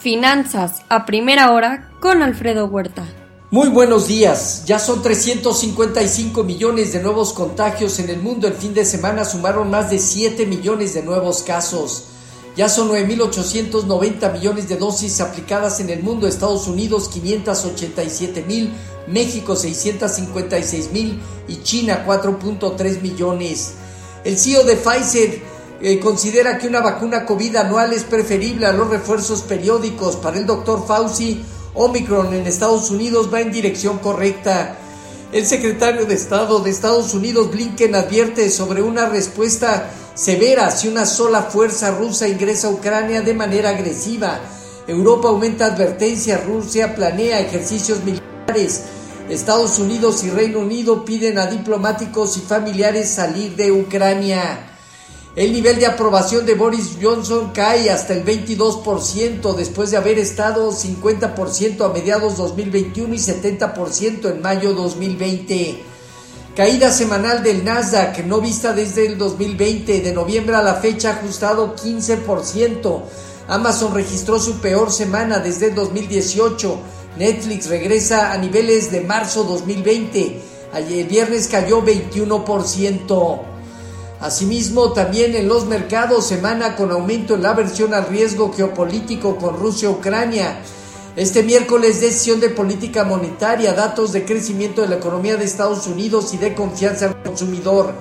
Finanzas a primera hora con Alfredo Huerta. Muy buenos días. Ya son 355 millones de nuevos contagios en el mundo. El fin de semana sumaron más de 7 millones de nuevos casos. Ya son 9.890 millones de dosis aplicadas en el mundo. Estados Unidos 587 mil, México 656 mil y China 4.3 millones. El CEO de Pfizer eh, considera que una vacuna COVID anual es preferible a los refuerzos periódicos. Para el doctor Fauci, Omicron en Estados Unidos va en dirección correcta. El secretario de Estado de Estados Unidos, Blinken, advierte sobre una respuesta severa si una sola fuerza rusa ingresa a Ucrania de manera agresiva. Europa aumenta advertencias, Rusia planea ejercicios militares. Estados Unidos y Reino Unido piden a diplomáticos y familiares salir de Ucrania. El nivel de aprobación de Boris Johnson cae hasta el 22% después de haber estado 50% a mediados 2021 y 70% en mayo 2020. Caída semanal del Nasdaq no vista desde el 2020, de noviembre a la fecha ajustado 15%. Amazon registró su peor semana desde el 2018. Netflix regresa a niveles de marzo 2020. Ayer viernes cayó 21%. Asimismo, también en los mercados semana con aumento en la aversión al riesgo geopolítico con Rusia-Ucrania. Este miércoles decisión de política monetaria, datos de crecimiento de la economía de Estados Unidos y de confianza al consumidor.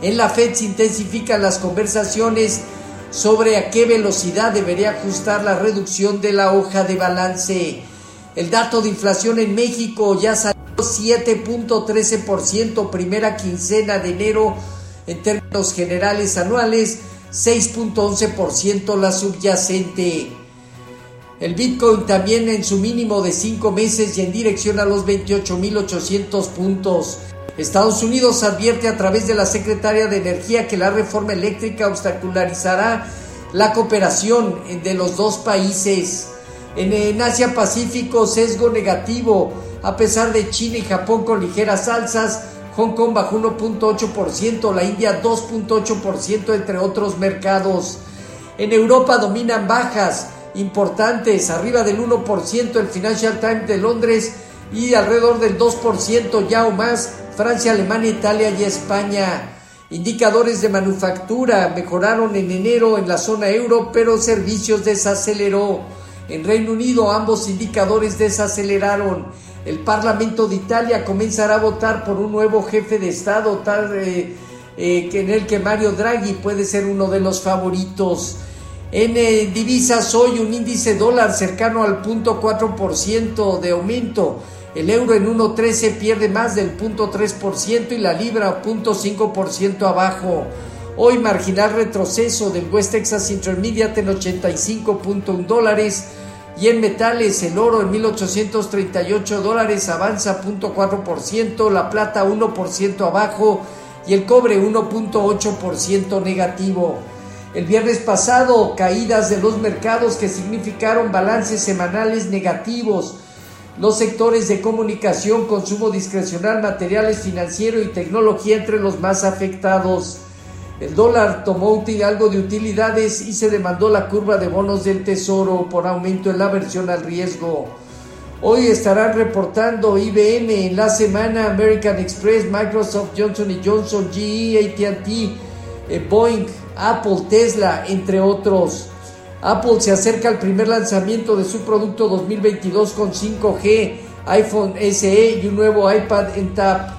En la Fed se intensifican las conversaciones sobre a qué velocidad debería ajustar la reducción de la hoja de balance. El dato de inflación en México ya salió 7.13%, primera quincena de enero en términos generales anuales, 6.11% la subyacente. El Bitcoin también en su mínimo de 5 meses y en dirección a los 28.800 puntos. Estados Unidos advierte a través de la Secretaria de Energía que la reforma eléctrica obstacularizará la cooperación de los dos países. En, Asia Pacífico, sesgo negativo, a pesar de China y Japón con ligeras alzas, Hong Kong bajó 1.8%, la India 2.8%, entre otros mercados. En Europa dominan bajas importantes, arriba del 1% el Financial Times de Londres y alrededor del 2% ya o más Francia, Alemania, Italia y España. Indicadores de manufactura mejoraron en enero en la zona euro, pero servicios desaceleró. En Reino Unido ambos indicadores desaceleraron. El Parlamento de Italia comenzará a votar por un nuevo jefe de Estado, tal eh, eh, en el que Mario Draghi puede ser uno de los favoritos. En eh, divisas hoy un índice dólar cercano al 0.4% de aumento. El euro en 1.13 pierde más del 0.3% y la libra 0.5% abajo. Hoy marginal retroceso del West Texas Intermediate en 85.1 dólares y en metales, el oro en 1838 dólares avanza 0.4%, la plata 1% abajo y el cobre 1.8% negativo. El viernes pasado, caídas de los mercados que significaron balances semanales negativos. Los sectores de comunicación, consumo discrecional, materiales financieros y tecnología entre los más afectados. El dólar tomó algo de utilidades y se demandó la curva de bonos del tesoro por aumento en la aversión al riesgo. Hoy estarán reportando IBM en la semana American Express, Microsoft, Johnson Johnson, GE, ATT, eh, Boeing, Apple, Tesla, entre otros. Apple se acerca al primer lanzamiento de su producto 2022 con 5G, iPhone SE y un nuevo iPad en tap.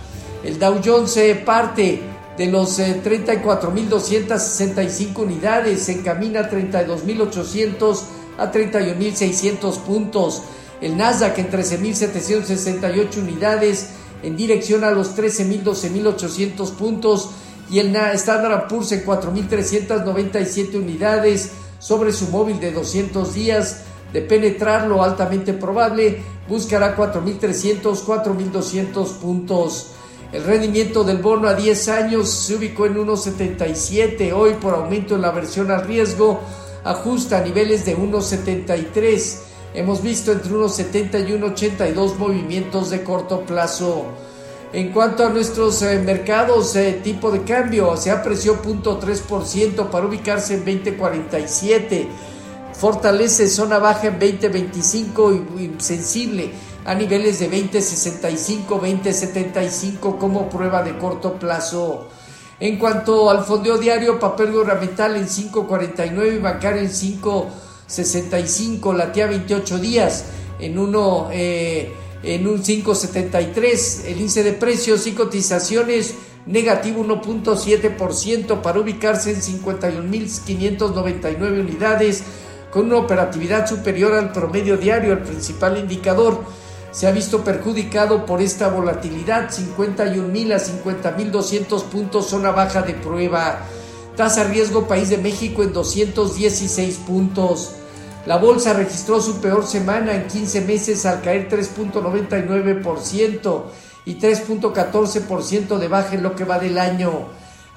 El Dow Jones se parte de los 34.265 eh, unidades, se encamina a 32.800 a 31.600 puntos. El Nasdaq en 13.768 unidades, en dirección a los 13.000, 12.800 puntos. Y el Standard Poor's en 4.397 unidades sobre su móvil de 200 días. De penetrarlo altamente probable, buscará 4.300, 4.200 puntos. El rendimiento del bono a 10 años se ubicó en 1,77. Hoy, por aumento en la versión al riesgo, ajusta a niveles de 1,73. Hemos visto entre 1,70 y 1,82 movimientos de corto plazo. En cuanto a nuestros eh, mercados, eh, tipo de cambio se apreció 0.3% para ubicarse en 2047. Fortalece zona baja en 2025 y, sensible a niveles de 2065, 2075 como prueba de corto plazo. En cuanto al fondeo diario, papel gubernamental en 5.49 y bancario en 5.65, latía 28 días en uno eh, en un 5.73, el índice de precios y cotizaciones negativo 1.7% para ubicarse en 51.599 unidades con una operatividad superior al promedio diario, el principal indicador se ha visto perjudicado por esta volatilidad, 51.000 a 50.200 puntos, zona baja de prueba. Tasa riesgo país de México en 216 puntos. La bolsa registró su peor semana en 15 meses al caer 3.99% y 3.14% de baja en lo que va del año.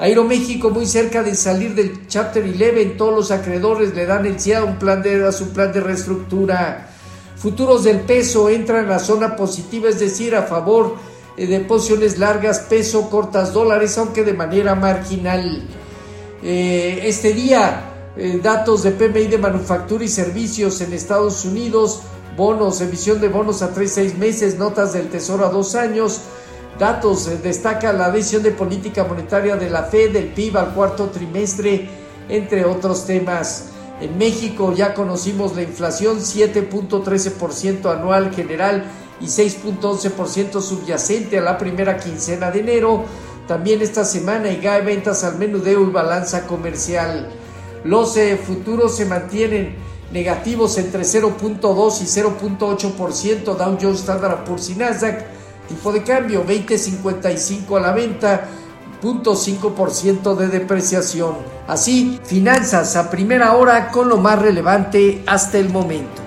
Aeroméxico muy cerca de salir del Chapter 11, todos los acreedores le dan el sí a, un plan de, a su plan de reestructura. Futuros del peso entran en la zona positiva, es decir, a favor de posiciones largas, peso, cortas dólares, aunque de manera marginal. Eh, este día, eh, datos de PMI de manufactura y servicios en Estados Unidos, bonos, emisión de bonos a 3, 6 meses, notas del Tesoro a 2 años. Datos, eh, destaca la decisión de política monetaria de la Fed, del PIB al cuarto trimestre, entre otros temas. En México ya conocimos la inflación 7.13% anual general y 6.11% subyacente a la primera quincena de enero. También esta semana IGAE ventas al menudeo y balanza comercial. Los eh, futuros se mantienen negativos entre 0.2 y 0.8%. Dow Jones Standard Poor's y Nasdaq. Tipo de cambio 20.55 a la venta 0.5% de depreciación. Así, finanzas a primera hora con lo más relevante hasta el momento.